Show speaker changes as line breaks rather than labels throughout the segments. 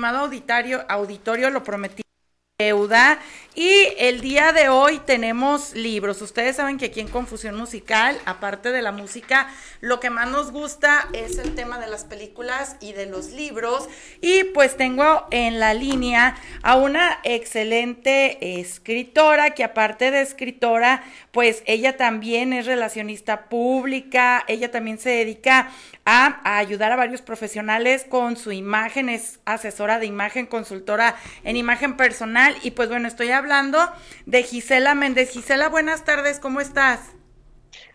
Estimado auditorio lo prometí deuda. Y el día de hoy tenemos libros. Ustedes saben que aquí en Confusión Musical, aparte de la música, lo que más nos gusta es el tema de las películas y de los libros. Y pues tengo en la línea a una excelente escritora que aparte de escritora, pues ella también es relacionista pública, ella también se dedica a, ayudar a varios profesionales con su imagen, es asesora de imagen, consultora en imagen personal y pues bueno, estoy hablando de Gisela Méndez. Gisela, buenas tardes, ¿cómo estás?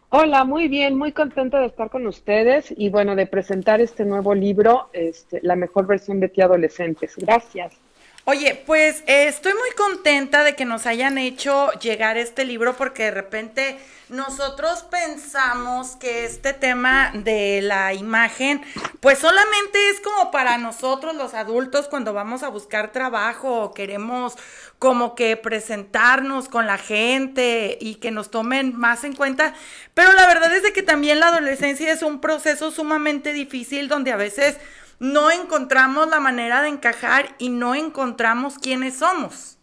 Hola, muy bien, muy contenta de estar con ustedes y bueno, de presentar este nuevo libro, este, La mejor versión de ti adolescentes. Gracias.
Oye, pues estoy muy contenta de que nos hayan hecho llegar este libro porque de repente nosotros pensamos que este tema de la imagen pues solamente es como para nosotros los adultos cuando vamos a buscar trabajo o queremos como que presentarnos con la gente y que nos tomen más en cuenta, pero la verdad es de que también la adolescencia es un proceso sumamente difícil donde a veces no encontramos la manera de encajar y no encontramos quiénes somos.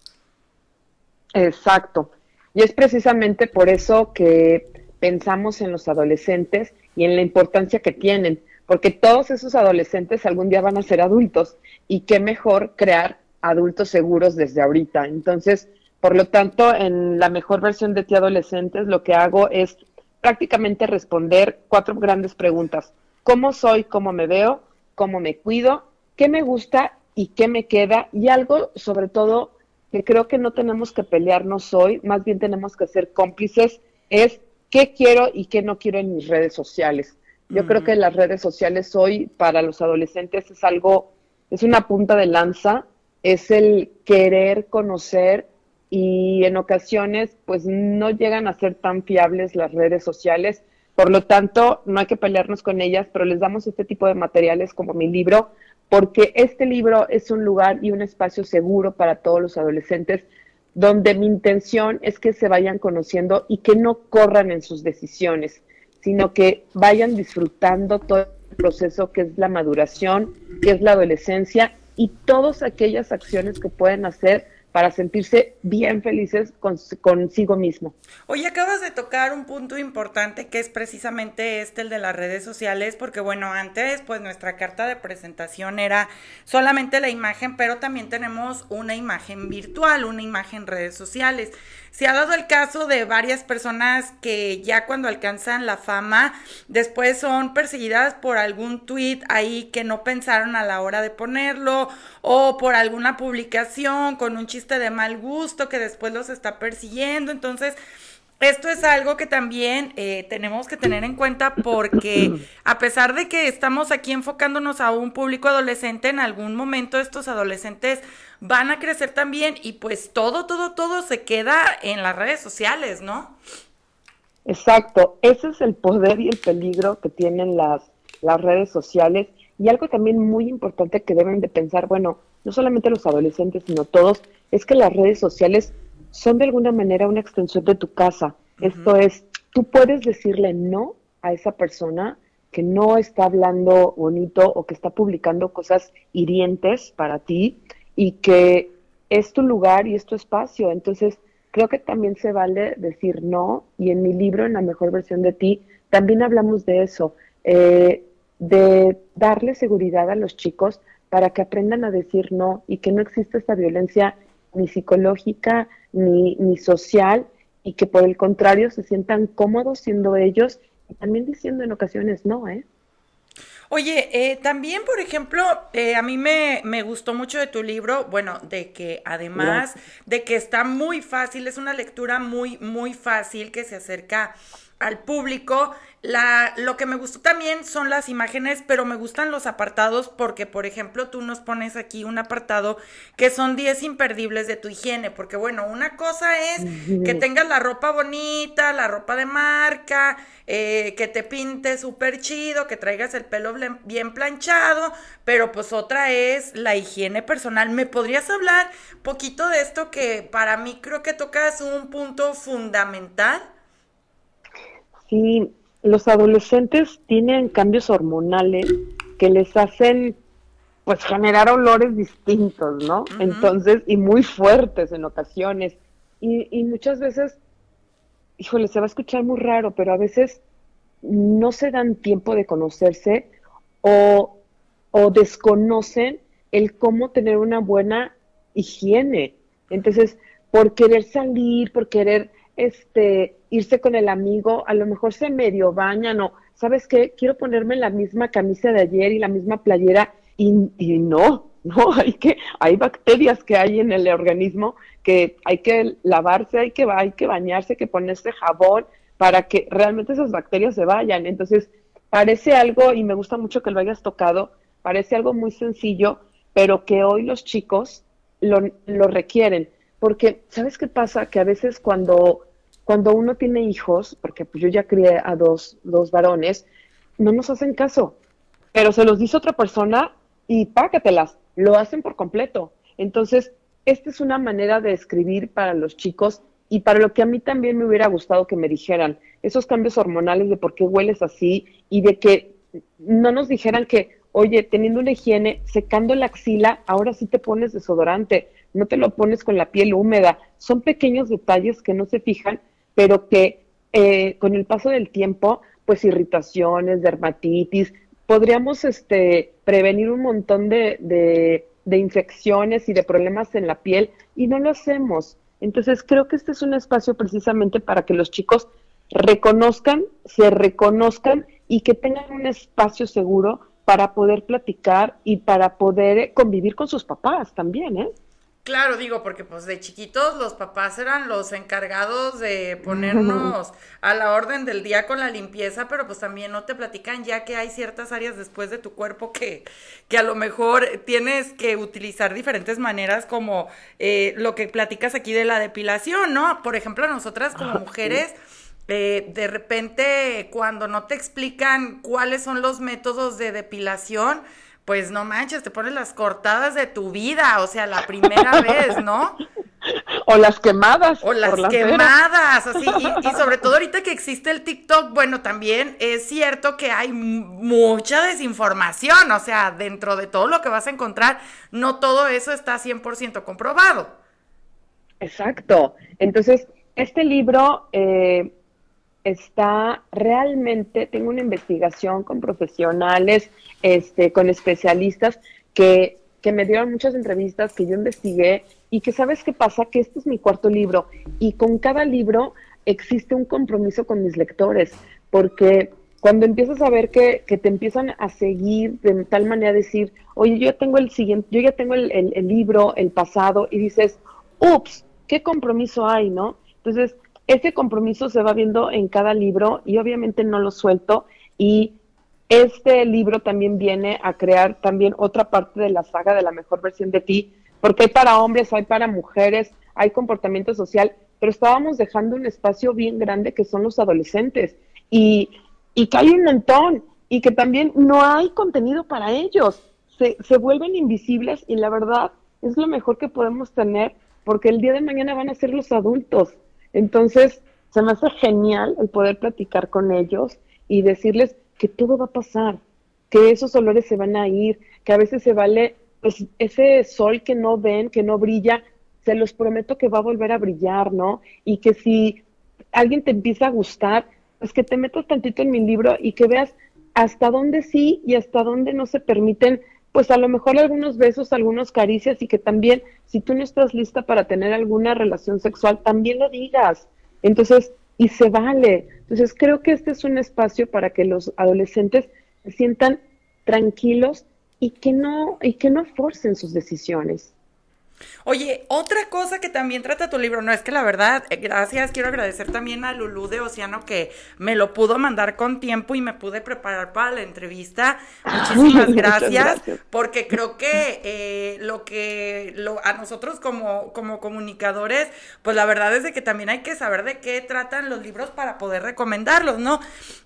Exacto. Y es precisamente por eso que pensamos en los adolescentes y en la importancia que tienen, porque todos esos adolescentes algún día van a ser adultos y qué mejor crear adultos seguros desde ahorita. Entonces, por lo tanto, en la mejor versión de ti adolescentes, lo que hago es prácticamente responder cuatro grandes preguntas. ¿Cómo soy? ¿Cómo me veo? Cómo me cuido, qué me gusta y qué me queda. Y algo sobre todo que creo que no tenemos que pelearnos hoy, más bien tenemos que ser cómplices, es qué quiero y qué no quiero en mis redes sociales. Yo creo que las redes sociales hoy para los adolescentes es algo, es una punta de lanza, es el querer conocer y en ocasiones pues no llegan a ser tan fiables las redes sociales por lo tanto, no hay que pelearnos con ellas, pero les damos este tipo de materiales como mi libro, porque este libro es un lugar y un espacio seguro para todos los adolescentes, donde mi intención es que se vayan conociendo y que no corran en sus decisiones, sino que vayan disfrutando todo el proceso que es la maduración, que es la adolescencia y todas aquellas acciones que pueden hacer para sentirse bien felices consigo mismo.
Oye, acabas de tocar un punto importante que es precisamente este, el de las redes sociales, porque bueno, antes pues nuestra carta de presentación era solamente la imagen, pero también tenemos una imagen virtual, una imagen redes sociales. Se ha dado el caso de varias personas que ya cuando alcanzan la fama, después son perseguidas por algún tweet ahí que no pensaron a la hora de ponerlo, o por alguna publicación con un chiste de mal gusto que después los está persiguiendo. Entonces, esto es algo que también eh, tenemos que tener en cuenta porque a pesar de que estamos aquí enfocándonos a un público adolescente, en algún momento estos adolescentes van a crecer también y pues todo, todo, todo se queda en las redes sociales, ¿no?
Exacto, ese es el poder y el peligro que tienen las, las redes sociales y algo también muy importante que deben de pensar, bueno, no solamente los adolescentes, sino todos, es que las redes sociales son de alguna manera una extensión de tu casa. Esto es, tú puedes decirle no a esa persona que no está hablando bonito o que está publicando cosas hirientes para ti y que es tu lugar y es tu espacio. Entonces, creo que también se vale decir no y en mi libro, en la mejor versión de ti, también hablamos de eso, eh, de darle seguridad a los chicos para que aprendan a decir no y que no exista esta violencia ni psicológica ni, ni social y que por el contrario se sientan cómodos siendo ellos y también diciendo en ocasiones no, ¿eh?
Oye, eh, también, por ejemplo, eh, a mí me, me, gustó mucho de tu libro, bueno, de que además de que está muy fácil, es una lectura muy, muy fácil que se acerca al público. La, lo que me gustó también son las imágenes, pero me gustan los apartados porque, por ejemplo, tú nos pones aquí un apartado que son 10 imperdibles de tu higiene, porque bueno, una cosa es que tengas la ropa bonita, la ropa de marca, eh, que te pintes súper chido, que traigas el pelo bien planchado, pero pues otra es la higiene personal. ¿Me podrías hablar poquito de esto que para mí creo que tocas un punto fundamental?
Sí, los adolescentes tienen cambios hormonales que les hacen pues generar olores distintos, ¿no? Entonces, y muy fuertes en ocasiones. Y, y muchas veces, híjole, se va a escuchar muy raro, pero a veces no se dan tiempo de conocerse o, o desconocen el cómo tener una buena higiene. Entonces, por querer salir, por querer este irse con el amigo, a lo mejor se medio bañan o, ¿sabes qué? Quiero ponerme la misma camisa de ayer y la misma playera y, y no, no, hay que, hay bacterias que hay en el organismo que hay que lavarse, hay que, hay que bañarse, hay que ponerse jabón para que realmente esas bacterias se vayan. Entonces, parece algo, y me gusta mucho que lo hayas tocado, parece algo muy sencillo, pero que hoy los chicos lo, lo requieren. Porque, ¿sabes qué pasa? Que a veces cuando, cuando uno tiene hijos, porque pues yo ya crié a dos, dos varones, no nos hacen caso. Pero se los dice otra persona y págatelas, lo hacen por completo. Entonces, esta es una manera de escribir para los chicos y para lo que a mí también me hubiera gustado que me dijeran, esos cambios hormonales de por qué hueles así y de que no nos dijeran que, oye, teniendo una higiene, secando la axila, ahora sí te pones desodorante, no te lo pones con la piel húmeda. Son pequeños detalles que no se fijan, pero que eh, con el paso del tiempo, pues irritaciones, dermatitis, podríamos este, prevenir un montón de, de, de infecciones y de problemas en la piel y no lo hacemos. Entonces creo que este es un espacio precisamente para que los chicos reconozcan, se reconozcan y que tengan un espacio seguro para poder platicar y para poder convivir con sus papás también, ¿eh?
Claro, digo, porque pues de chiquitos los papás eran los encargados de ponernos a la orden del día con la limpieza, pero pues también no te platican ya que hay ciertas áreas después de tu cuerpo que, que a lo mejor tienes que utilizar diferentes maneras como eh, lo que platicas aquí de la depilación, ¿no? Por ejemplo, nosotras como mujeres... Eh, de repente, cuando no te explican cuáles son los métodos de depilación, pues no manches, te pones las cortadas de tu vida, o sea, la primera vez, ¿no?
O las quemadas.
O las quemadas, así, y, y, sobre todo ahorita que existe el TikTok, bueno, también es cierto que hay mucha desinformación, o sea, dentro de todo lo que vas a encontrar, no todo eso está 100% comprobado.
Exacto. Entonces, este libro eh, está realmente, tengo una investigación con profesionales, este, con especialistas que, que me dieron muchas entrevistas, que yo investigué y que sabes qué pasa, que este es mi cuarto libro y con cada libro existe un compromiso con mis lectores, porque cuando empiezas a ver que, que te empiezan a seguir de tal manera decir, oye, yo ya tengo el siguiente, yo ya tengo el, el, el libro, el pasado, y dices, ups, ¿qué compromiso hay, no? Entonces, este compromiso se va viendo en cada libro y obviamente no lo suelto. Y este libro también viene a crear también otra parte de la saga de la mejor versión de ti, porque hay para hombres, hay para mujeres, hay comportamiento social, pero estábamos dejando un espacio bien grande que son los adolescentes. Y, y que hay un montón y que también no hay contenido para ellos, se, se vuelven invisibles y la verdad es lo mejor que podemos tener porque el día de mañana van a ser los adultos entonces, se me hace genial el poder platicar con ellos y decirles que todo va a pasar, que esos olores se van a ir, que a veces se vale, pues ese sol que no ven, que no brilla, se los prometo que va a volver a brillar, ¿no? Y que si alguien te empieza a gustar, pues que te metas tantito en mi libro y que veas hasta dónde sí y hasta dónde no se permiten, pues a lo mejor algunos besos, algunas caricias y que también si tú no estás lista para tener alguna relación sexual, también lo digas. Entonces, y se vale. Entonces, creo que este es un espacio para que los adolescentes se sientan tranquilos y que no y que no forcen sus decisiones.
Oye, otra cosa que también trata tu libro, no es que la verdad, eh, gracias, quiero agradecer también a Lulú de Océano que me lo pudo mandar con tiempo y me pude preparar para la entrevista. Muchísimas gracias, gracias. porque creo que eh, lo que lo, a nosotros como, como comunicadores, pues la verdad es de que también hay que saber de qué tratan los libros para poder recomendarlos, ¿no?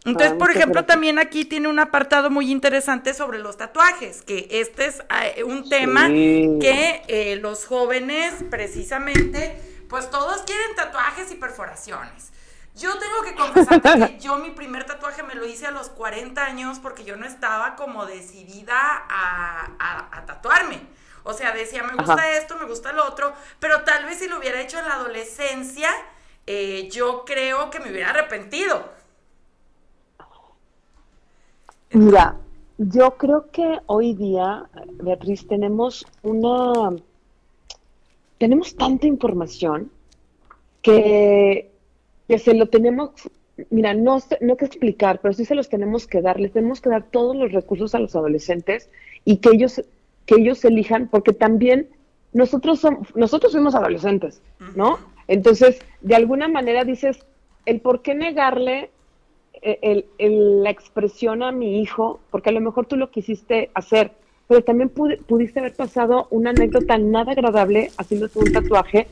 Entonces, ah, por ejemplo, gracias. también aquí tiene un apartado muy interesante sobre los tatuajes, que este es eh, un tema sí. que eh, los jóvenes, precisamente, pues todos quieren tatuajes y perforaciones. Yo tengo que confesar que yo mi primer tatuaje me lo hice a los 40 años porque yo no estaba como decidida a, a, a O sea, decía, me gusta esto, me gusta lo otro, pero tal vez si lo hubiera hecho en la adolescencia, eh, yo creo que me hubiera arrepentido.
Mira, yo creo que hoy día, Beatriz, tenemos una, tenemos tanta información que, que se lo tenemos, mira, no, no que explicar, pero sí se los tenemos que dar, les tenemos que dar todos los recursos a los adolescentes y que ellos, que ellos elijan, porque también nosotros somos, nosotros somos adolescentes, ¿no? Entonces, de alguna manera dices, el por qué negarle eh, el, la expresión a mi hijo, porque a lo mejor tú lo quisiste hacer, pero también pudiste haber pasado una anécdota nada agradable haciéndote un tatuaje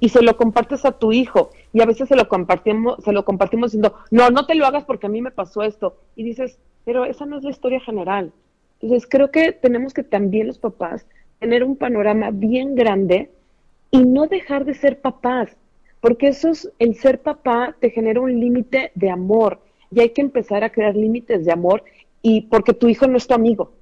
y se lo compartes a tu hijo y a veces se lo compartimos, se lo compartimos diciendo, no, no te lo hagas porque a mí me pasó esto. Y dices, pero esa no es la historia general. Entonces creo que tenemos que también los papás tener un panorama bien grande y no dejar de ser papás, porque eso es, el ser papá te genera un límite de amor y hay que empezar a crear límites de amor y porque tu hijo no es tu amigo.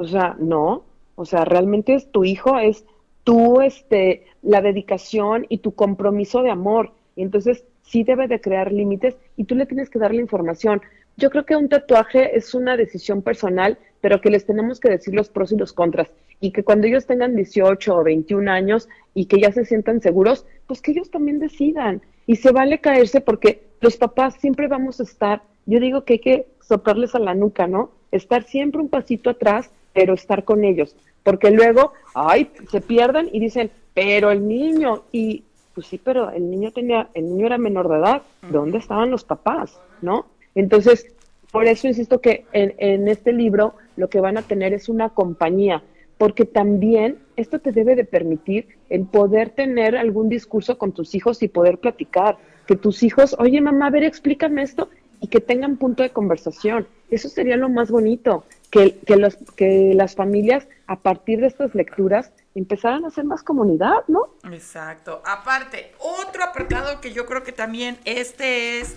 O sea, no, o sea, realmente es tu hijo, es tú, este, la dedicación y tu compromiso de amor. Y entonces sí debe de crear límites y tú le tienes que dar la información. Yo creo que un tatuaje es una decisión personal, pero que les tenemos que decir los pros y los contras. Y que cuando ellos tengan 18 o 21 años y que ya se sientan seguros, pues que ellos también decidan. Y se vale caerse porque los papás siempre vamos a estar, yo digo que hay que soplarles a la nuca, ¿no? Estar siempre un pasito atrás, pero estar con ellos. Porque luego, ay, se pierden y dicen, pero el niño, y pues sí, pero el niño tenía, el niño era menor de edad, ¿dónde estaban los papás? ¿No? Entonces, por eso insisto que en, en este libro lo que van a tener es una compañía, porque también esto te debe de permitir el poder tener algún discurso con tus hijos y poder platicar, que tus hijos, oye mamá, a ver, explícame esto, y que tengan punto de conversación. Eso sería lo más bonito, que, que, los, que las familias a partir de estas lecturas empezaran a hacer más comunidad, ¿no?
Exacto. Aparte, otro apartado que yo creo que también este es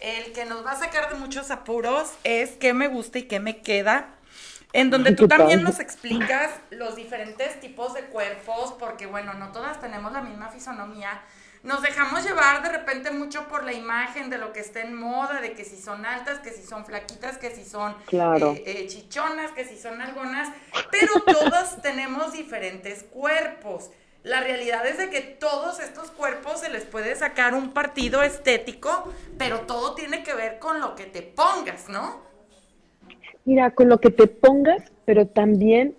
el que nos va a sacar de muchos apuros es qué me gusta y qué me queda. En donde tú también nos explicas los diferentes tipos de cuerpos, porque bueno, no todas tenemos la misma fisonomía. Nos dejamos llevar de repente mucho por la imagen de lo que está en moda, de que si son altas, que si son flaquitas, que si son eh, eh, chichonas, que si son algunas, pero todas tenemos diferentes cuerpos. La realidad es de que todos estos cuerpos se les puede sacar un partido estético, pero todo tiene que ver con lo que te pongas, ¿no?
Mira, con lo que te pongas, pero también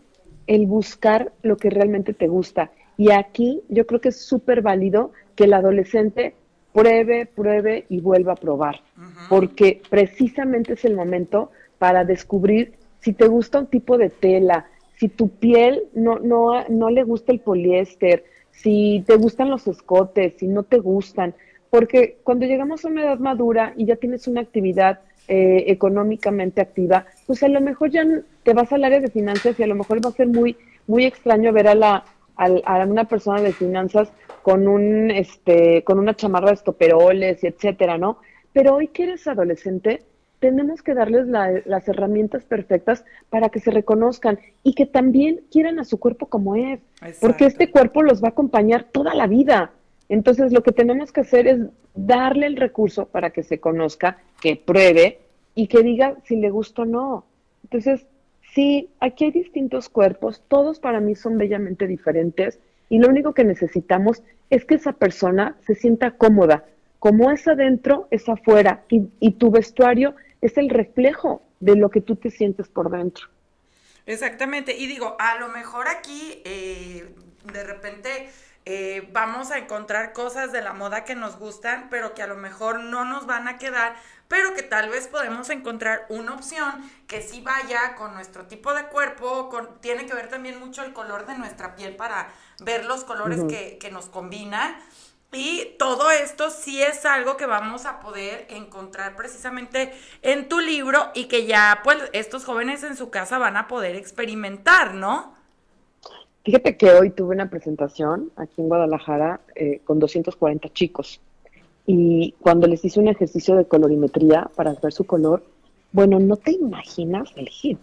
el buscar lo que realmente te gusta. Y aquí yo creo que es súper válido que el adolescente pruebe, pruebe y vuelva a probar, porque precisamente es el momento para descubrir si te gusta un tipo de tela, si tu piel no, no, no le gusta el poliéster, si te gustan los escotes, si no te gustan, porque cuando llegamos a una edad madura y ya tienes una actividad eh, económicamente activa, pues a lo mejor ya te vas al área de finanzas y a lo mejor va a ser muy, muy extraño ver a la a, una persona de finanzas con un este con una chamarra de estoperoles y etcétera, ¿no? Pero hoy que eres adolescente, tenemos que darles las herramientas perfectas para que se reconozcan y que también quieran a su cuerpo como es, porque este cuerpo los va a acompañar toda la vida. Entonces, lo que tenemos que hacer es darle el recurso para que se conozca, que pruebe y que diga si le gusta o no. Entonces, sí, aquí hay distintos cuerpos, todos para mí son bellamente diferentes y lo único que necesitamos es que esa persona se sienta cómoda. Como es adentro, es afuera y, y tu vestuario es el reflejo de lo que tú te sientes por dentro.
Exactamente, y digo, a lo mejor aquí eh, de repente eh, vamos a encontrar cosas de la moda que nos gustan, pero que a lo mejor no nos van a quedar, pero que tal vez podemos encontrar una opción que sí vaya con nuestro tipo de cuerpo, con, tiene que ver también mucho el color de nuestra piel para ver los colores que, que nos combinan. Y todo esto sí es algo que vamos a poder encontrar precisamente en tu libro y que ya pues estos jóvenes en su casa van a poder experimentar, ¿no?
Fíjate que hoy tuve una presentación aquí en Guadalajara eh, con 240 chicos y cuando les hice un ejercicio de colorimetría para ver su color, bueno, no te imaginas el hit.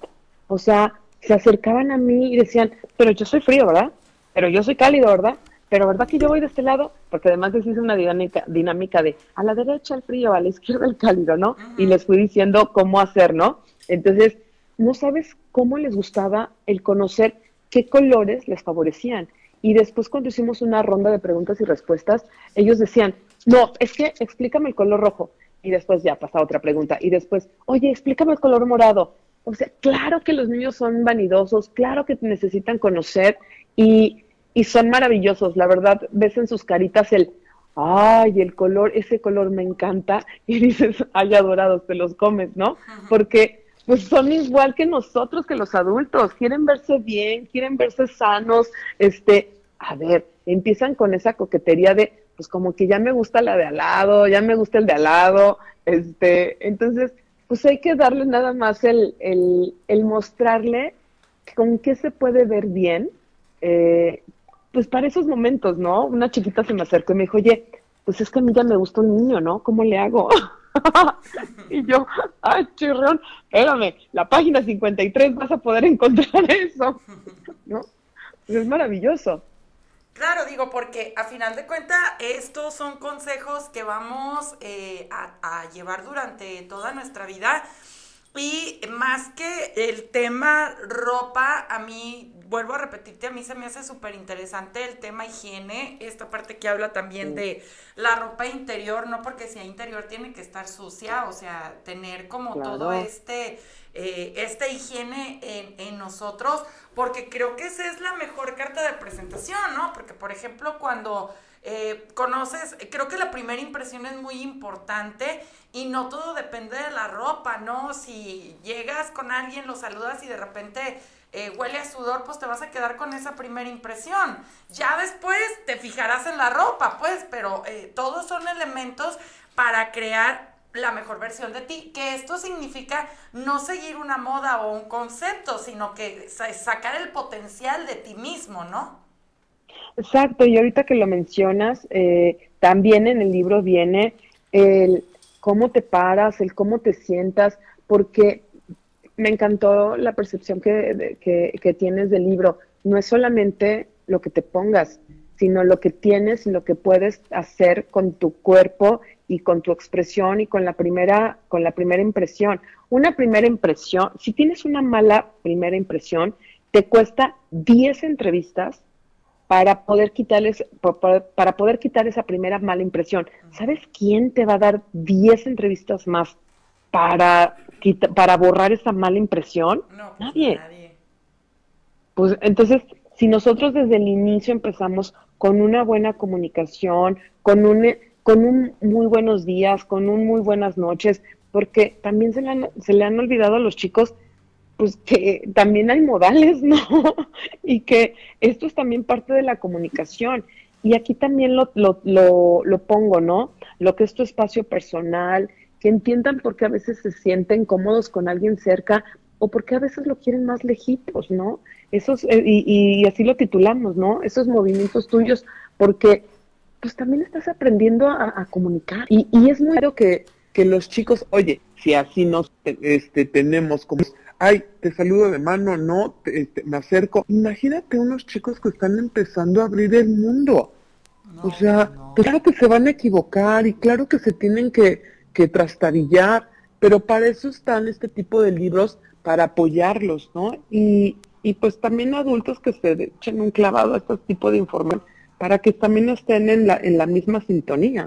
O sea, se acercaban a mí y decían, pero yo soy frío, ¿verdad? Pero yo soy cálido, ¿verdad? Pero ¿verdad que yo voy de este lado? Porque además les hice una dinámica, dinámica de a la derecha el frío, a la izquierda el cálido, ¿no? Y les fui diciendo cómo hacer, ¿no? Entonces, no sabes cómo les gustaba el conocer qué colores les favorecían. Y después cuando hicimos una ronda de preguntas y respuestas, ellos decían, no, es que explícame el color rojo. Y después ya pasa otra pregunta. Y después, oye, explícame el color morado. O sea, claro que los niños son vanidosos, claro que necesitan conocer y, y son maravillosos. La verdad, ves en sus caritas el, ay, el color, ese color me encanta. Y dices, ay, adorados, te los comes, ¿no? Porque pues son igual que nosotros, que los adultos, quieren verse bien, quieren verse sanos, este, a ver, empiezan con esa coquetería de, pues como que ya me gusta la de al lado, ya me gusta el de al lado, este, entonces, pues hay que darle nada más el, el, mostrarle con qué se puede ver bien, eh, pues para esos momentos, ¿no? Una chiquita se me acercó y me dijo, oye, pues es que a mí ya me gusta un niño, ¿no? ¿Cómo le hago? y yo, ay, chirrón, espérame, la página 53 vas a poder encontrar eso, ¿no? Pues es maravilloso.
Claro, digo, porque a final de cuentas estos son consejos que vamos eh, a, a llevar durante toda nuestra vida. Y más que el tema ropa, a mí, vuelvo a repetirte, a mí se me hace súper interesante el tema higiene, esta parte que habla también de la ropa interior, no porque sea interior tiene que estar sucia, o sea, tener como
Claro.
todo este, eh, esta higiene en, en nosotros, porque creo que esa es la mejor carta de presentación, ¿no? Porque, por ejemplo, cuando eh, conoces, creo que la primera impresión es muy importante y no todo depende de la ropa, ¿no? Si llegas con alguien, lo saludas y de repente eh, huele a sudor, pues te vas a quedar con esa primera impresión. Ya después te fijarás en la ropa, pues, pero eh, todos son elementos para crear la mejor versión de ti, que esto significa no seguir una moda o un concepto, sino que sa- sacar el potencial de ti mismo, ¿no?
Exacto, y ahorita que lo mencionas, eh, también en el libro viene el cómo te paras, el cómo te sientas, porque me encantó la percepción que, que tienes del libro. No es solamente lo que te pongas, sino lo que tienes y lo que puedes hacer con tu cuerpo y con tu expresión y con la primera, con la primera impresión. Una primera impresión, si tienes una mala primera impresión, te cuesta 10 entrevistas para poder quitarles, pa- pa- para poder quitar esa primera mala impresión. ¿Sabes quién te va a dar 10 entrevistas más para, para borrar esa mala impresión?
No, pues
Nadie.
nadie.
Pues entonces, si nosotros desde el inicio empezamos con una buena comunicación, con un, con un muy buenos días, con un muy buenas noches, porque también se le han, se le han olvidado a los chicos, pues que también hay modales, ¿no? y que esto es también parte de la comunicación. Y aquí también lo, lo, lo, lo pongo, ¿no? Lo que es tu espacio personal, que entiendan por qué a veces se sienten cómodos con alguien cerca o porque a veces lo quieren más lejitos, ¿no? Esos, eh, y, y así lo titulamos, ¿no? Esos movimientos tuyos, porque pues también estás aprendiendo a, a comunicar. Y, y es muy raro que, que los chicos, oye, si así nos este, tenemos como, ay, te saludo de mano, no, te- este, me acerco. Imagínate unos chicos que están empezando a abrir el mundo. o sea, pues claro que se van a equivocar y claro que se tienen que, que trastabillar, pero para eso están este tipo de libros, para apoyarlos, ¿no? Y, y pues también adultos que se echen un clavado a este tipo de información para que también estén en la, en la misma sintonía.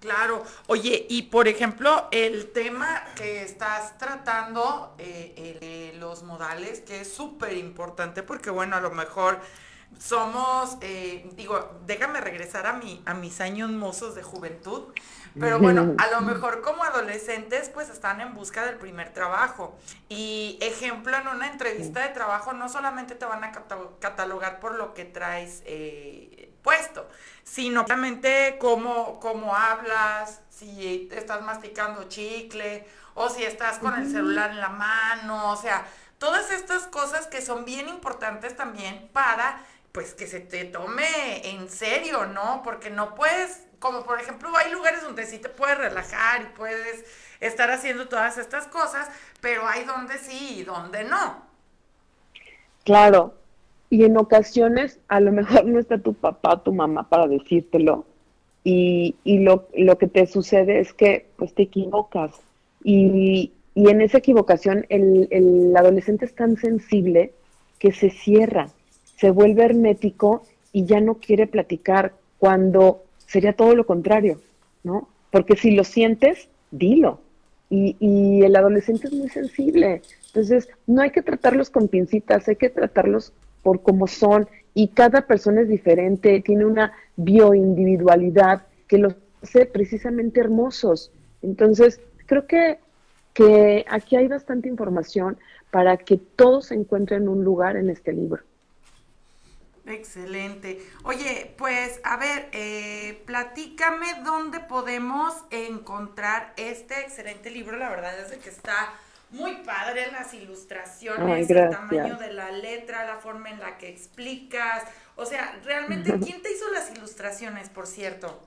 Claro, oye, y por ejemplo, el tema que estás tratando, eh, el de los modales, que es súper importante, porque bueno, a lo mejor somos, eh, digo, déjame regresar a, mi, a mis años mozos de juventud, pero bueno, a lo mejor como adolescentes pues están en busca del primer trabajo. Y ejemplo, en una entrevista de trabajo no solamente te van a cata- catalogar por lo que traes eh, puesto, sino realmente cómo, cómo hablas, si estás masticando chicle o si estás con el celular en la mano, o sea, todas estas cosas que son bien importantes también para pues que se te tome en serio, ¿no? Porque no puedes, como por ejemplo, hay lugares donde sí te puedes relajar y puedes estar haciendo todas estas cosas, pero hay donde sí y donde no.
Claro, y en ocasiones a lo mejor no está tu papá, tu mamá para decírtelo, y, y lo, lo, que te sucede es que pues te equivocas, y, y en esa equivocación el, el adolescente es tan sensible que se cierra, se vuelve hermético y ya no quiere platicar cuando sería todo lo contrario, ¿no? Porque si lo sientes, dilo. Y, y, el adolescente es muy sensible. Entonces, no hay que tratarlos con pincitas, hay que tratarlos por como son. Y cada persona es diferente, tiene una bioindividualidad que los hace precisamente hermosos. Entonces, creo que, que aquí hay bastante información para que todos encuentren un lugar en este libro.
Excelente. Oye, pues a ver, eh, platícame dónde podemos encontrar este excelente libro. La verdad es que está muy padre las ilustraciones, el tamaño de la letra, la forma en la que explicas. O sea, realmente, ¿quién te hizo las ilustraciones, por cierto?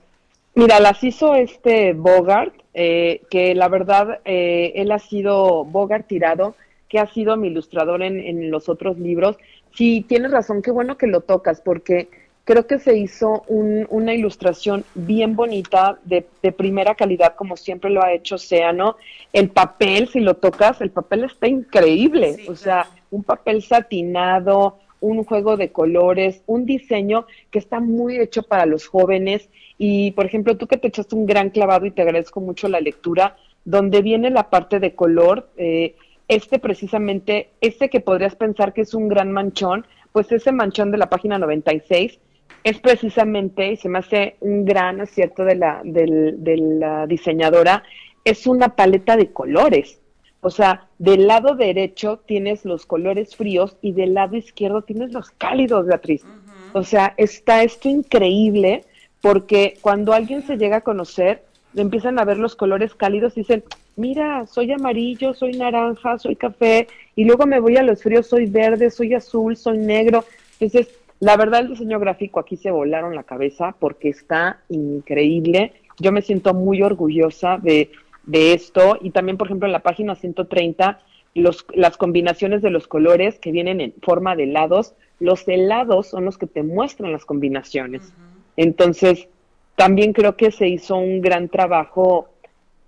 Mira, las hizo este Bogart, eh, que la verdad, eh, él ha sido Bogart tirado, que ha sido mi ilustrador en, en los otros libros Sí, tienes razón, qué bueno que lo tocas, porque creo que se hizo una ilustración bien bonita, de, primera calidad, como siempre lo ha hecho Océano. El papel, si lo tocas, el papel está increíble, o sea, un papel satinado, un juego de colores, un diseño que está muy hecho para los jóvenes. Y, por ejemplo, tú que te echaste un gran clavado y te agradezco mucho la lectura, donde viene la parte de color, eh, este precisamente, este que podrías pensar que es un gran manchón, pues ese manchón de la página 96 es precisamente, y se me hace un gran acierto de la, de la diseñadora, es una paleta de colores. O sea, del lado derecho tienes los colores fríos y del lado izquierdo tienes los cálidos, Beatriz. O sea, está esto increíble porque cuando alguien se llega a conocer, empiezan a ver los colores cálidos y dicen, mira, soy amarillo, soy naranja, soy café, y luego me voy a los fríos, soy verde, soy azul, soy negro. Entonces, la verdad, el diseño gráfico aquí se volaron la cabeza porque está increíble. Yo me siento muy orgullosa de, de esto. Y también, por ejemplo, en la página 130, los, las combinaciones de los colores que vienen en forma de helados, los helados son los que te muestran las combinaciones. Entonces, también creo que se hizo un gran trabajo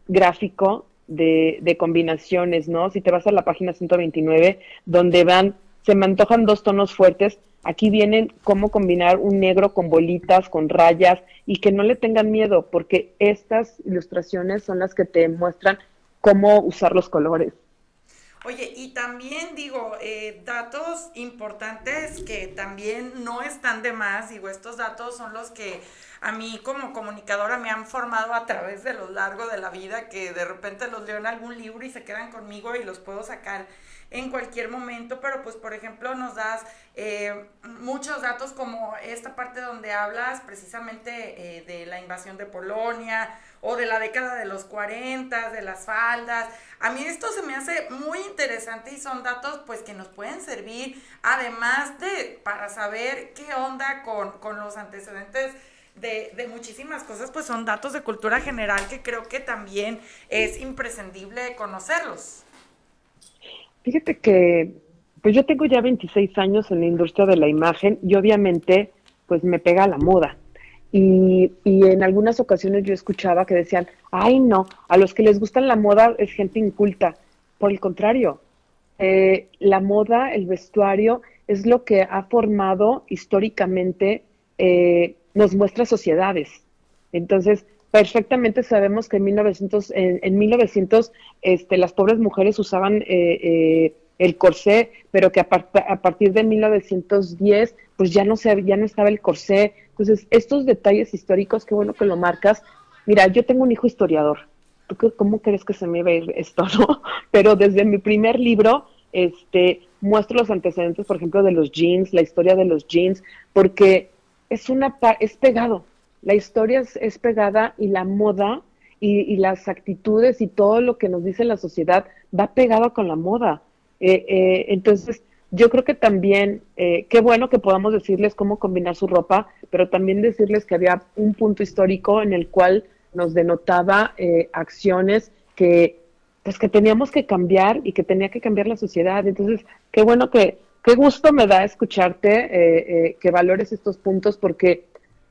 gráfico de, de, combinaciones, ¿no? Si te vas a la página 129, donde van, se me antojan dos tonos fuertes, aquí vienen cómo combinar un negro con bolitas, con rayas, y que no le tengan miedo, porque estas ilustraciones son las que te muestran cómo usar los colores.
Oye, y también digo, eh, datos importantes que también no están de más, digo, estos datos son los que a mí como comunicadora me han formado a través de lo largo de la vida, que de repente los leo en algún libro y se quedan conmigo y los puedo sacar en cualquier momento, pero pues por ejemplo nos das eh, muchos datos como esta parte donde hablas precisamente eh, de la invasión de Polonia o de la década de los 40, de las faldas. A mí esto se me hace muy interesante y son datos pues que nos pueden servir además de para saber qué onda con, con los antecedentes de, de, muchísimas cosas, pues son datos de cultura general que creo que también es imprescindible conocerlos.
Fíjate que, pues yo tengo ya 26 años en la industria de la imagen y obviamente, pues me pega la moda. Y, y en algunas ocasiones yo escuchaba que decían, ay no, a los que les gusta la moda es gente inculta. Por el contrario, eh, la moda, el vestuario, es lo que ha formado históricamente, eh, nos muestra sociedades. Entonces, perfectamente sabemos que en 1900, en, 1900 este, las pobres mujeres usaban eh, eh, el corsé, pero que a, partir de 1910 pues ya no, se, ya no estaba el corsé. Entonces, estos detalles históricos, qué bueno que lo marcas. Mira, yo tengo un hijo historiador. ¿Tú cómo crees que se me va a ir esto, no? Pero desde mi primer libro, este, muestro los antecedentes, por ejemplo, de los jeans, la historia de los jeans, porque es una es pegado, la historia es, pegada y la moda y, las actitudes y todo lo que nos dice la sociedad va pegado con la moda. Eh, eh, entonces, yo creo que también, eh, qué bueno que podamos decirles cómo combinar su ropa, pero también decirles que había un punto histórico en el cual nos denotaba acciones que, pues, que teníamos que cambiar y que tenía que cambiar la sociedad. Entonces, qué bueno que, qué gusto me da escucharte, eh, eh, que valores estos puntos, porque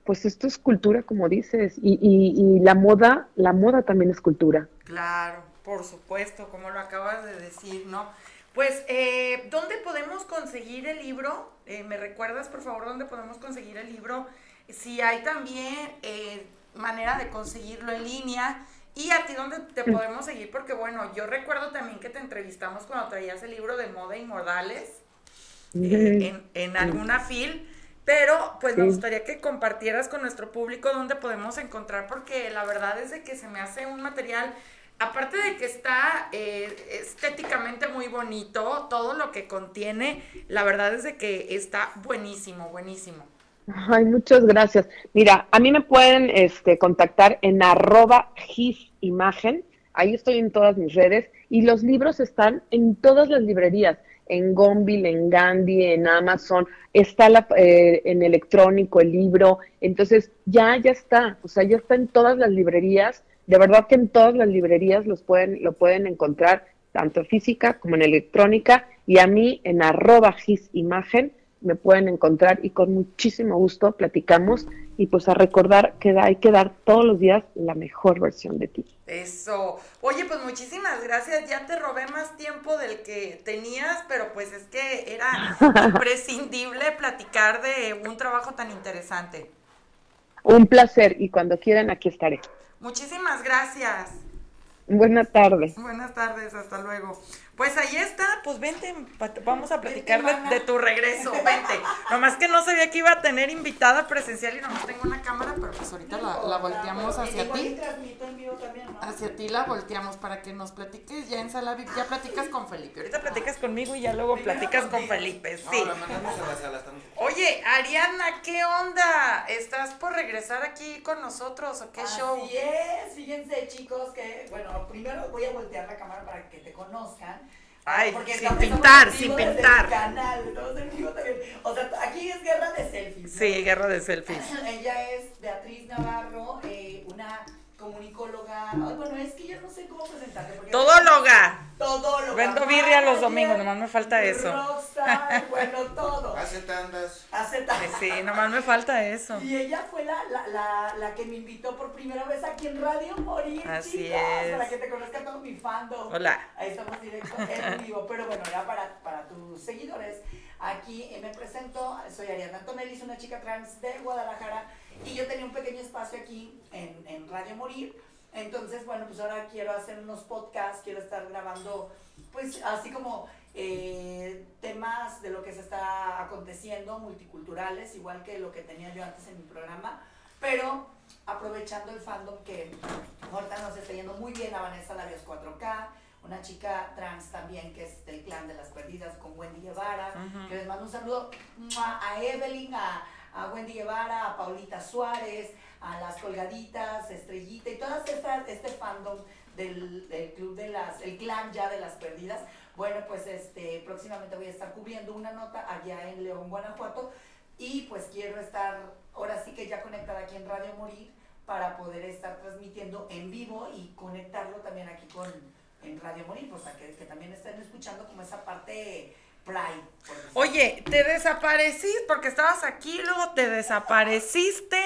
pues esto es cultura, como dices, y, y, la moda, la moda también es cultura.
Claro, por supuesto, como lo acabas de decir, ¿no? Pues, eh, ¿dónde podemos conseguir el libro? Eh, ¿Me recuerdas, por favor, dónde podemos conseguir el libro? Si hay también eh, manera de conseguirlo en línea. ¿Y a ti dónde te podemos seguir? Porque, bueno, yo recuerdo también que te entrevistamos cuando traías el libro de moda y modales en, en alguna fil. Pero pues me gustaría que compartieras con nuestro público dónde podemos encontrar, porque la verdad es de que se me hace un material, aparte de que está eh, estéticamente muy bonito, todo lo que contiene, la verdad es de que está buenísimo, buenísimo.
Ay, muchas gracias. Mira, a mí me pueden este, contactar en arroba ahí estoy en todas mis redes, y los libros están en todas las librerías en Gonville, en Gandhi, en Amazon, está la, eh, en electrónico el libro, entonces ya, ya está, o sea, ya está en todas las librerías, de verdad que en todas las librerías los pueden, lo pueden encontrar, tanto física como en electrónica, y a mí en arroba gis imagen me pueden encontrar y con muchísimo gusto platicamos y pues a recordar que hay que dar todos los días la mejor versión de ti.
Eso. Oye, pues muchísimas gracias. Ya te robé más tiempo del que tenías, pero pues es que era imprescindible platicar de un trabajo tan interesante.
Un placer y cuando quieran aquí estaré.
Muchísimas gracias.
Buenas tardes.
Buenas tardes, hasta luego. Pues ahí está, pues vente, vamos a platicar de, tu regreso, vente. Nomás que no sabía que iba a tener invitada presencial y nomás tengo una cámara, pero pues ahorita la, volteamos hacia ti. Hacia ti la volteamos para que nos platiques ya en sala ya platicas con Felipe. Ahorita platicas conmigo y ya luego platicas con Felipe, sí. Oye, Ariana, ¿qué onda? ¿Estás por regresar aquí con nosotros o qué show?
Así es, fíjense chicos que, bueno, primero voy a voltear la cámara para que te conozcan.
Ay, sin pintar, sin pintar.
Canal, O sea, aquí es guerra de selfies.
Sí, guerra de selfies.
Ella es Beatriz Navarro, eh, una comunicóloga. Ay, bueno, es que yo no sé cómo presentarte.
Todóloga.
Todóloga.
Vendo birria los domingos, nomás me falta eso.
Rosa, bueno, todo.
Hace tandas.
Hace tandas.
Sí, nomás me falta eso.
Y ella fue la, la, la, la, que me invitó por primera vez aquí en Radio Morir,
Así
chicas,
es.
Para que te conozca todo mi fandom.
Hola.
Ahí estamos directo en vivo. Pero bueno, ya para, para tus seguidores, aquí eh, me presento. Soy Ariana Antonelli, una chica trans de Guadalajara y yo tenía un pequeño espacio aquí en, en Radio Morir. Entonces, bueno, pues ahora quiero hacer unos podcasts, quiero estar grabando, pues así como eh, temas de lo que se está aconteciendo, multiculturales, igual que lo que tenía yo antes en mi programa, pero aprovechando el fandom que ahorita nos está yendo muy bien a Vanessa Labios 4K, una chica trans también que es del clan de las perdidas con Wendy Guevara, que les mando un saludo a Evelyn, a a Wendy Guevara, a Paulita Suárez, a las colgaditas, Estrellita y todas estas, este fandom del, club de las, el clan ya de las perdidas. Bueno, pues este, próximamente voy a estar cubriendo una nota allá en León, Guanajuato, y pues quiero estar ahora sí que ya conectada aquí en Radio Morir para poder estar transmitiendo en vivo y conectarlo también aquí con en Radio Morir, pues para que, que también estén escuchando como esa parte
Oye, te desapareciste porque estabas aquí, luego te desapareciste.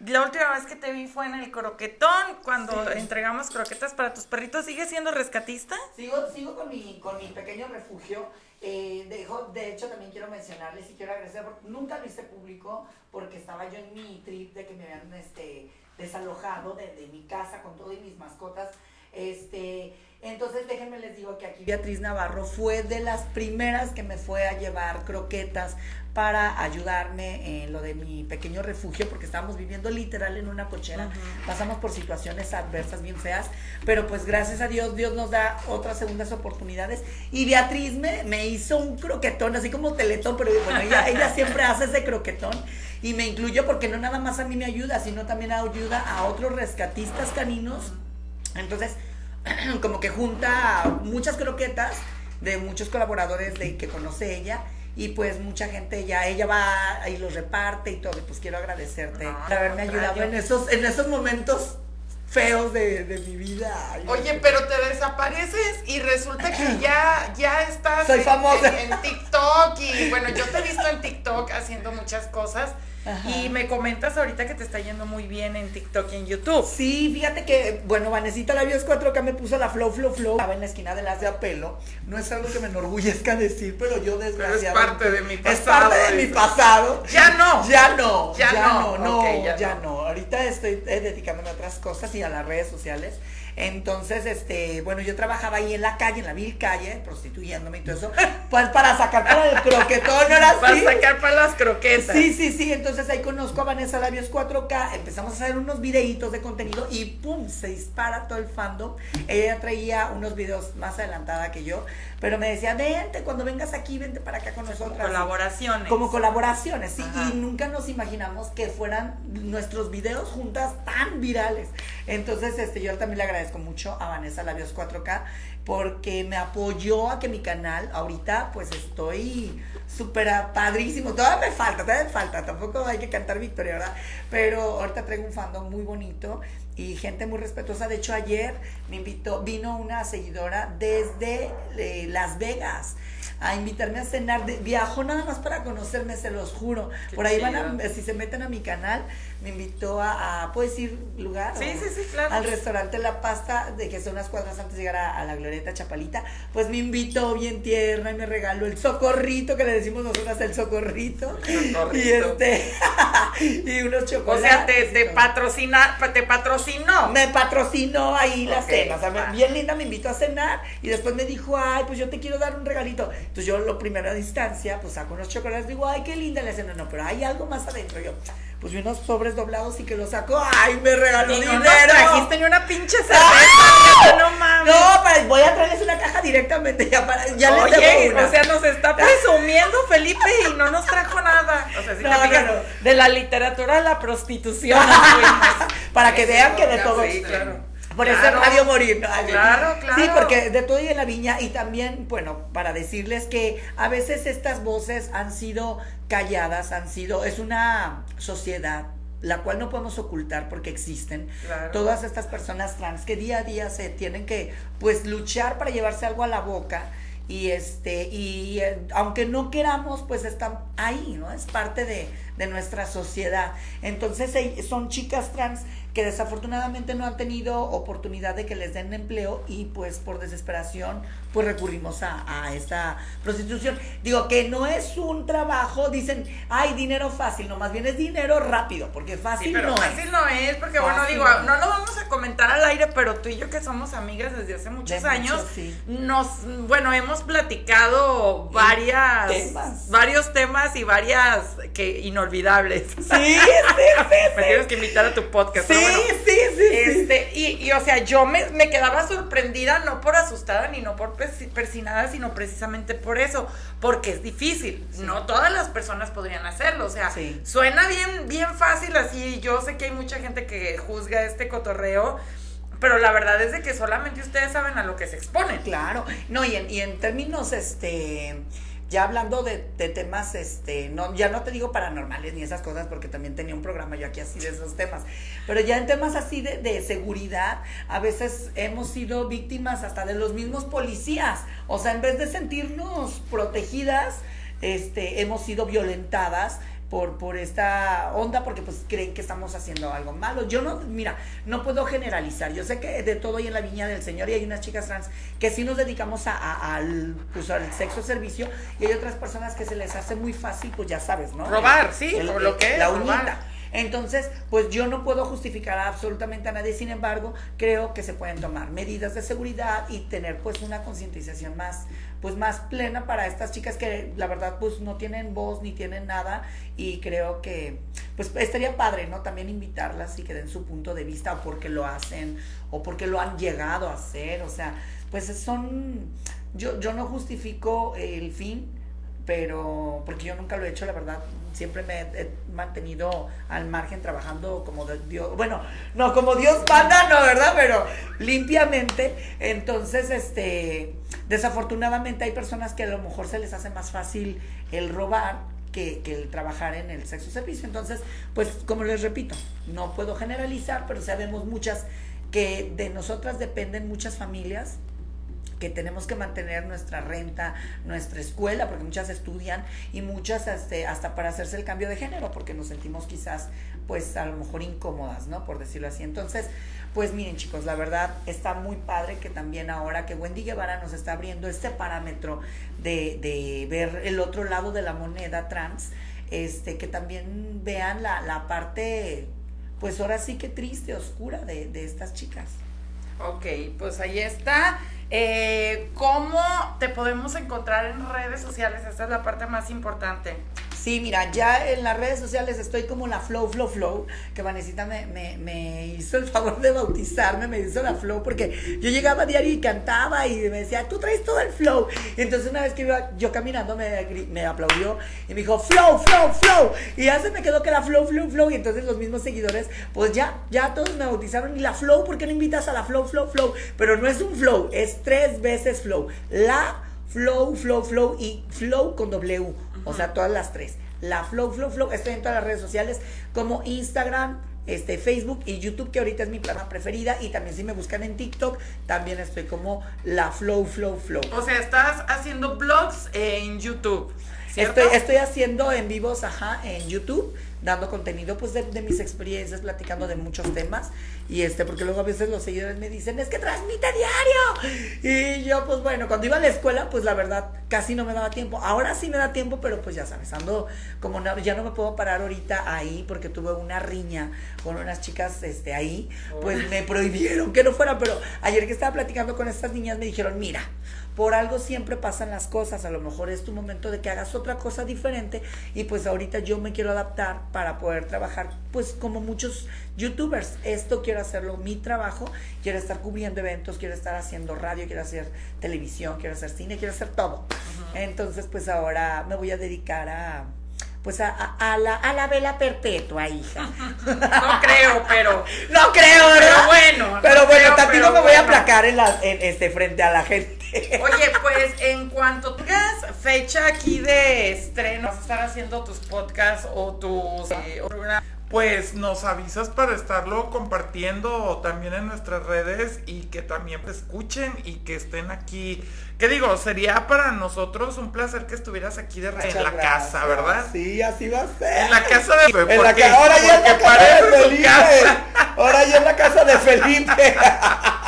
La última vez que te vi fue en el croquetón, cuando entregamos croquetas para tus perritos. ¿Sigues siendo rescatista?
Sigo, sigo con, mi, con mi pequeño refugio. Eh, de, hecho, también quiero mencionarles y quiero agradecer, porque nunca lo hice público porque estaba yo en mi trip de que me habían este, desalojado de, de mi casa con todo y mis mascotas. Este, entonces déjenme les digo que aquí Beatriz Navarro fue de las primeras que me fue a llevar croquetas para ayudarme en lo de mi pequeño refugio, porque estábamos viviendo literal en una cochera. Pasamos por situaciones adversas bien feas, pero pues gracias a Dios, Dios nos da otras segundas oportunidades. Y Beatriz me, me hizo un croquetón, así como teletón, pero bueno, ella, ella siempre hace ese croquetón y me incluyó porque no nada más a mí me ayuda, sino también ayuda a otros rescatistas caninos. Entonces, como que junta muchas croquetas de muchos colaboradores de que conoce ella y pues mucha gente ya ella va y los reparte y todo y pues quiero agradecerte por haberme ayudado en esos en esos momentos feos de, de mi vida. Ay,
Oye, pero te desapareces y resulta que ya, ya estás
Soy
en,
famosa.
en- en TikTok y bueno, yo te he visto en TikTok haciendo muchas cosas
Ajá.
y me comentas ahorita que te está yendo muy bien en TikTok y en YouTube.
Sí, fíjate que, bueno, Vanesita Labios 4K me puso la flow, flow, flow. Estaba en la esquina de las de apelo. No es algo que me enorgullezca decir, pero yo desgraciadamente.
parte de mi
Es
pasado,
parte de mi pasado.
Ya no.
Ya no.
Ya
no.
no,
No,
ya
ya,
no.
no. Ahorita estoy eh, dedicándome a otras cosas y a las redes sociales. Entonces, este, bueno, yo trabajaba ahí en la calle, en la vil calle, prostituyéndome y todo eso, pues para sacar para el croquetón, ¿no era
Para sacar para las croquetas.
Sí, sí, sí. Entonces ahí conozco a Vanessa Labios 4K. Empezamos a hacer unos videitos de contenido y ¡pum! Se dispara todo el fandom. Ella traía unos videos más adelantada que yo. Pero me decía, vente, cuando vengas aquí, vente para acá con nosotros.
Colaboraciones.
Como colaboraciones, sí.
Ajá.
Y nunca nos imaginamos que fueran nuestros videos juntas tan virales. Entonces, este, yo también le agradezco mucho a Vanessa Labios 4K porque me apoyó a que mi canal, ahorita, pues estoy súper padrísimo. Todavía me falta, todavía me falta. Tampoco hay que cantar victoria, ¿verdad? Pero ahorita traigo un fandom muy bonito y gente muy respetuosa. De hecho, ayer me invitó, vino una seguidora desde eh, Las Vegas a invitarme a cenar. De- viajó nada más para conocerme, se los juro.
Qué
Por ahí van a, si se meten a mi canal, me invitó a, a ¿puedes ir lugar?
Sí,
O-
sí, sí, claro.
Al restaurante La Pasta, de que son unas cuadras antes de llegar a, a la Glorieta Chapalita. Pues me invitó bien tierna y me regaló el socorrito, que le decimos nosotras el socorrito.
Socorrito.
Y este, y unos
O
chocolates.
sea, te, te patrocina, te patrocinó.
Me patrocinó ahí la cena, o sea, bien linda, me invitó a cenar y después me dijo, ay, pues yo te quiero dar un regalito. Entonces yo lo primero a distancia, pues saco unos chocolates, digo, ay, qué linda la cena, no, pero hay algo más adentro. Yo, pues vi unos sobres doblados y que los sacó, ay, me regaló
Y no
dinero.
nos trajiste ni una pinche cerveza.
¡Ah!
No mames.
No, pero voy a traerles una caja directamente, ya, para, ya les
Oye,
debo una.
o sea, nos está presumiendo Felipe y no nos trajo nada. O sea, si
No,
te fijas,
no, no.
de la literatura a la prostitución.
para que vean que de todo.
sí, claro.
Por eso
Claro.
es Radio Morir. ¿no?
Claro, claro.
Sí, porque de todo y en la viña y también, bueno, para decirles que a veces estas voces han sido calladas, han sido, es una sociedad la cual no podemos ocultar porque existen
Claro.
todas estas personas trans que día a día se tienen que pues luchar para llevarse algo a la boca y este y eh, aunque no queramos pues están ahí no es parte de, de nuestra sociedad entonces eh, son chicas trans que desafortunadamente no han tenido oportunidad de que les den empleo y pues por desesperación pues recurrimos a, a esta prostitución digo que no es un trabajo dicen ay dinero fácil no más bien es dinero rápido porque fácil
Sí, pero
no
fácil
es
no es, porque bueno, digo,
no
no lo vamos a comentar al aire, pero tú y yo que somos amigas desde hace muchos
De
años,
muchos, sí.
nos, bueno, hemos platicado varias,
temas.
varios temas y varias que inolvidables.
sí sí sí
Me tienes que invitar a tu podcast.
Sí,
bueno.
sí, sí, sí.
Este, y, y, o sea, yo me, me quedaba sorprendida, no por asustada ni no por persi- persinada, sino precisamente por eso, porque es difícil. No todas las personas podrían hacerlo. O sea,
Sí.
suena bien, bien fácil así. Yo sé que hay mucha gente que juzga este cotorreo, pero la verdad es de que solamente ustedes saben a lo que se exponen.
Claro, no, y en, y en términos, este, ya hablando de, temas, este, no, ya no te digo paranormales ni esas cosas, porque también tenía un programa yo aquí así de esos temas, pero ya en temas así de, de seguridad, a veces hemos sido víctimas hasta de los mismos policías, o sea, en vez de sentirnos protegidas, este, hemos sido violentadas por, por esta onda, porque pues creen que estamos haciendo algo malo. Yo no, mira, no puedo generalizar. Yo sé que de todo hay en la viña del Señor y hay unas chicas trans que sí nos dedicamos a, a- al, pues, al sexo servicio y hay otras personas que se les hace muy fácil, pues ya sabes, ¿no?
Robar, sí, por lo que es,
La
robar.
Entonces, pues yo no puedo justificar absolutamente a nadie, sin embargo, creo que se pueden tomar medidas de seguridad y tener pues una concientización más pues más plena para estas chicas que la verdad pues no tienen voz ni tienen nada y creo que pues estaría padre, ¿no? También invitarlas y que den su punto de vista o porque lo hacen o porque lo han llegado a hacer, o sea, pues son yo yo no justifico el fin, pero porque yo nunca lo he hecho, la verdad, siempre me he, mantenido al margen trabajando como Dios, bueno, no como Dios manda, no, ¿verdad? Pero limpiamente, entonces, este, desafortunadamente hay personas que a lo mejor se les hace más fácil el robar que, que el trabajar en el sexo servicio, entonces, pues, como les repito, no puedo generalizar, pero sabemos muchas que de nosotras dependen muchas familias que tenemos que mantener nuestra renta, nuestra escuela, porque muchas estudian y muchas este, hasta para hacerse el cambio de género, porque nos sentimos quizás pues a lo mejor incómodas, ¿no? Por decirlo así. Entonces, pues miren chicos, la verdad está muy padre que también ahora que Wendy Guevara nos está abriendo este parámetro de, de ver el otro lado de la moneda trans, este, que también vean la, la parte, pues ahora sí que triste, oscura de, de estas chicas.
Ok, pues ahí está. Eh, ¿Cómo te podemos encontrar en redes sociales? Esta es la parte más importante.
Sí, mira, ya en las redes sociales estoy como la Flow, Flow, Flow, que Vanesita me, me, me hizo el favor de bautizarme, me hizo la Flow, porque yo llegaba a diario y cantaba y me decía, tú traes todo el flow. Y entonces una vez que iba yo caminando me, me aplaudió y me dijo, Flow, Flow, Flow. Y ya se me quedó que la Flow, Flow, Flow. Y entonces los mismos seguidores, pues ya, ya todos me bautizaron. Y la Flow, ¿por qué no invitas a la Flow, Flow, Flow? Pero no es un Flow, es tres veces Flow. La Flow, Flow, Flow y Flow con W. O sea, todas las tres. La Flow, Flow, Flow. Estoy en todas las redes sociales como Instagram, este, Facebook y YouTube, que ahorita es mi plataforma preferida. Y también si me buscan en TikTok, también estoy como la Flow, Flow, Flow.
O sea, estás haciendo blogs en YouTube. ¿Cierto?
Estoy, estoy haciendo en vivos, ajá, en YouTube, dando contenido pues de, de mis experiencias, platicando de muchos temas. Y este, porque luego a veces los seguidores me dicen, es que transmite diario. Y yo, pues bueno, cuando iba a la escuela, pues la verdad, casi no me daba tiempo. Ahora sí me da tiempo, pero pues ya sabes, ando como no- ya no me puedo parar ahorita ahí porque tuve una riña con unas chicas este, ahí. Pues me prohibieron que no fuera, pero ayer que estaba platicando con estas niñas me dijeron, mira, por algo siempre pasan las cosas, a lo mejor es tu momento de que hagas otra cosa diferente y pues ahorita yo me quiero adaptar para poder trabajar pues como muchos youtubers, esto quiero hacerlo mi trabajo, quiero estar cubriendo eventos, quiero estar haciendo radio, quiero hacer televisión, quiero hacer cine, quiero hacer todo. Entonces pues ahora me voy a dedicar a pues a, a- a la, a la vela perpetua, hija.
No creo, pero.
No creo, ¿verdad?
Pero bueno,
Pero
no
bueno,
creo, pero
no me voy a aplacar en la, en, este, frente a la gente.
Oye, pues en cuanto tengas fecha aquí de estreno, vas a estar haciendo tus podcasts o tus eh,
Pues nos avisas para estarlo compartiendo también en nuestras redes y que también te escuchen y que estén aquí. ¿Qué digo? Sería para nosotros un placer que estuvieras aquí de en la casa, ¿verdad?
Sí, así va a ser.
En la casa de
En la
porque-
ca- ahora ya en la casa de Felipe. Ahora ya en la casa de Felipe.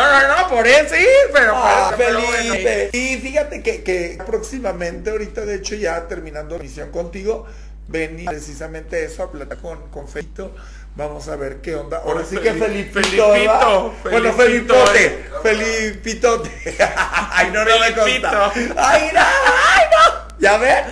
No, no, no, por eso sí, pero,
Ah,
pero- pero bueno.
Felipe.
Y fíjate que, que próximamente, ahorita de hecho ya terminando la misión contigo, vení precisamente eso a platicar con, con Felito. Vamos a ver qué onda. Ahora sí que
Feli-
Felipito, ¿verdad?
Felipito,
Bueno,
Felipito,
Felipote.
eh.
Felipitote. Ay, no, no me
Felipito.
consta. Ay, no, ay, no. ¿Ya ven?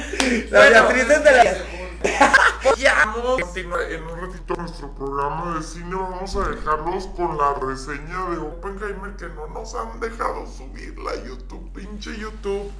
La
Bueno.
Beatriz es de la...
Ya,
Vamos en un ratito nuestro programa de cine. Vamos a dejarlos con la reseña de Oppenheimer que no nos han dejado subirla a YouTube, pinche YouTube.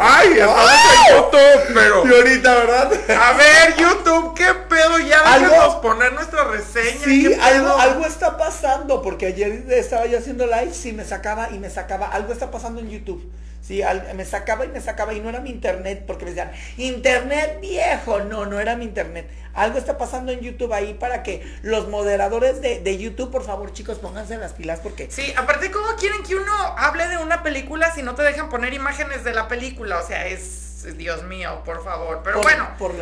Ay, estamos en YouTube, pero.
Y ahorita, ¿verdad?
A ver, YouTube, ¿qué pedo? Ya
Algo-
déjanos poner nuestra reseña.
Sí,
¿qué pedo?
algo, algo está pasando, porque ayer estaba yo haciendo live, sí, me sacaba y me sacaba, algo está pasando en YouTube. Sí, al- me sacaba y me sacaba y no era mi internet, porque me decían, internet viejo, no, no era mi internet. Algo está pasando en YouTube ahí para que los moderadores de, de YouTube, por favor, chicos, pónganse las pilas, porque
Sí, aparte, ¿cómo quieren que uno hable de una película si no te dejan poner imágenes de la película? O sea, es, Dios mío, por favor. Pero
por,
bueno,
por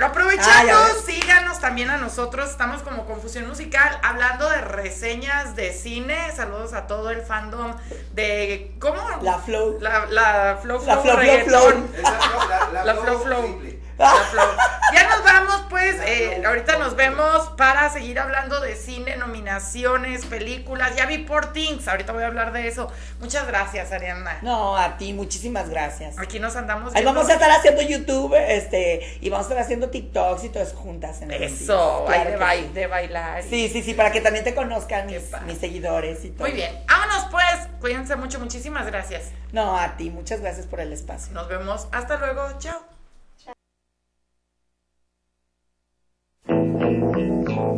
aprovechando,
Ah,
síganos también a nosotros. Estamos como Confusión Musical hablando de reseñas de cine. Saludos a todo el fandom de. ¿Cómo?
La Flow.
La, la Flow
La
Flow.
Flow. Flow.
La Flow Flow. Ya nos vamos, pues. eh, ahorita nos vemos para seguir hablando de cine, nominaciones, películas. Ya vi por Things. Ahorita voy a hablar de eso. Muchas gracias, Ariana.
No, a ti, muchísimas gracias.
Aquí nos andamos.
Ahí vamos a estar haciendo YouTube, este, y vamos a estar haciendo TikToks y todo eso juntas en el
Eso,
Claro
de,
que
bail-
sí.
de bailar.
Sí, sí, sí, para que también te conozcan mis seguidores y todo.
Muy bien. Vámonos, pues. Cuídense mucho. Muchísimas gracias.
No, a ti, muchas gracias por el espacio.
Nos vemos. Hasta luego. Chao.